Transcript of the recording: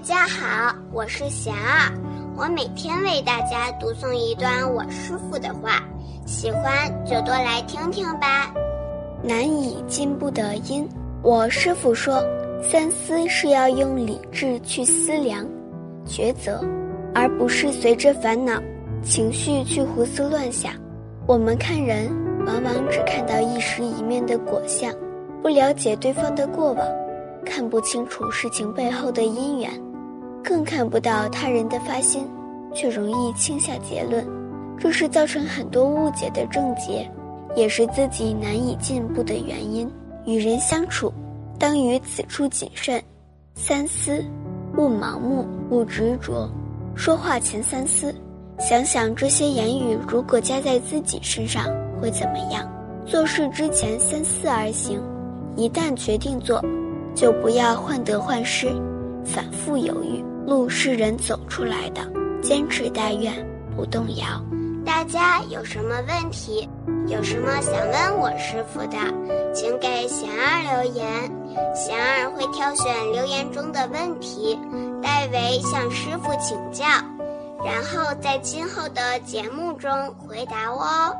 大家好，我是贤儿，我每天为大家读诵一段我师傅的话，喜欢就多来听听吧。难以进步的因，我师傅说，三思是要用理智去思量、抉择，而不是随着烦恼、情绪去胡思乱想。我们看人，往往只看到一时一面的果相，不了解对方的过往。看不清楚事情背后的因缘，更看不到他人的发心，却容易轻下结论，这是造成很多误解的症结，也是自己难以进步的原因。与人相处，当于此处谨慎，三思，勿盲目，勿执着。说话前三思，想想这些言语如果加在自己身上会怎么样？做事之前三思而行，一旦决定做。就不要患得患失，反复犹豫。路是人走出来的，坚持但愿，不动摇。大家有什么问题，有什么想问我师傅的，请给贤儿留言，贤儿会挑选留言中的问题，代为向师傅请教，然后在今后的节目中回答哦。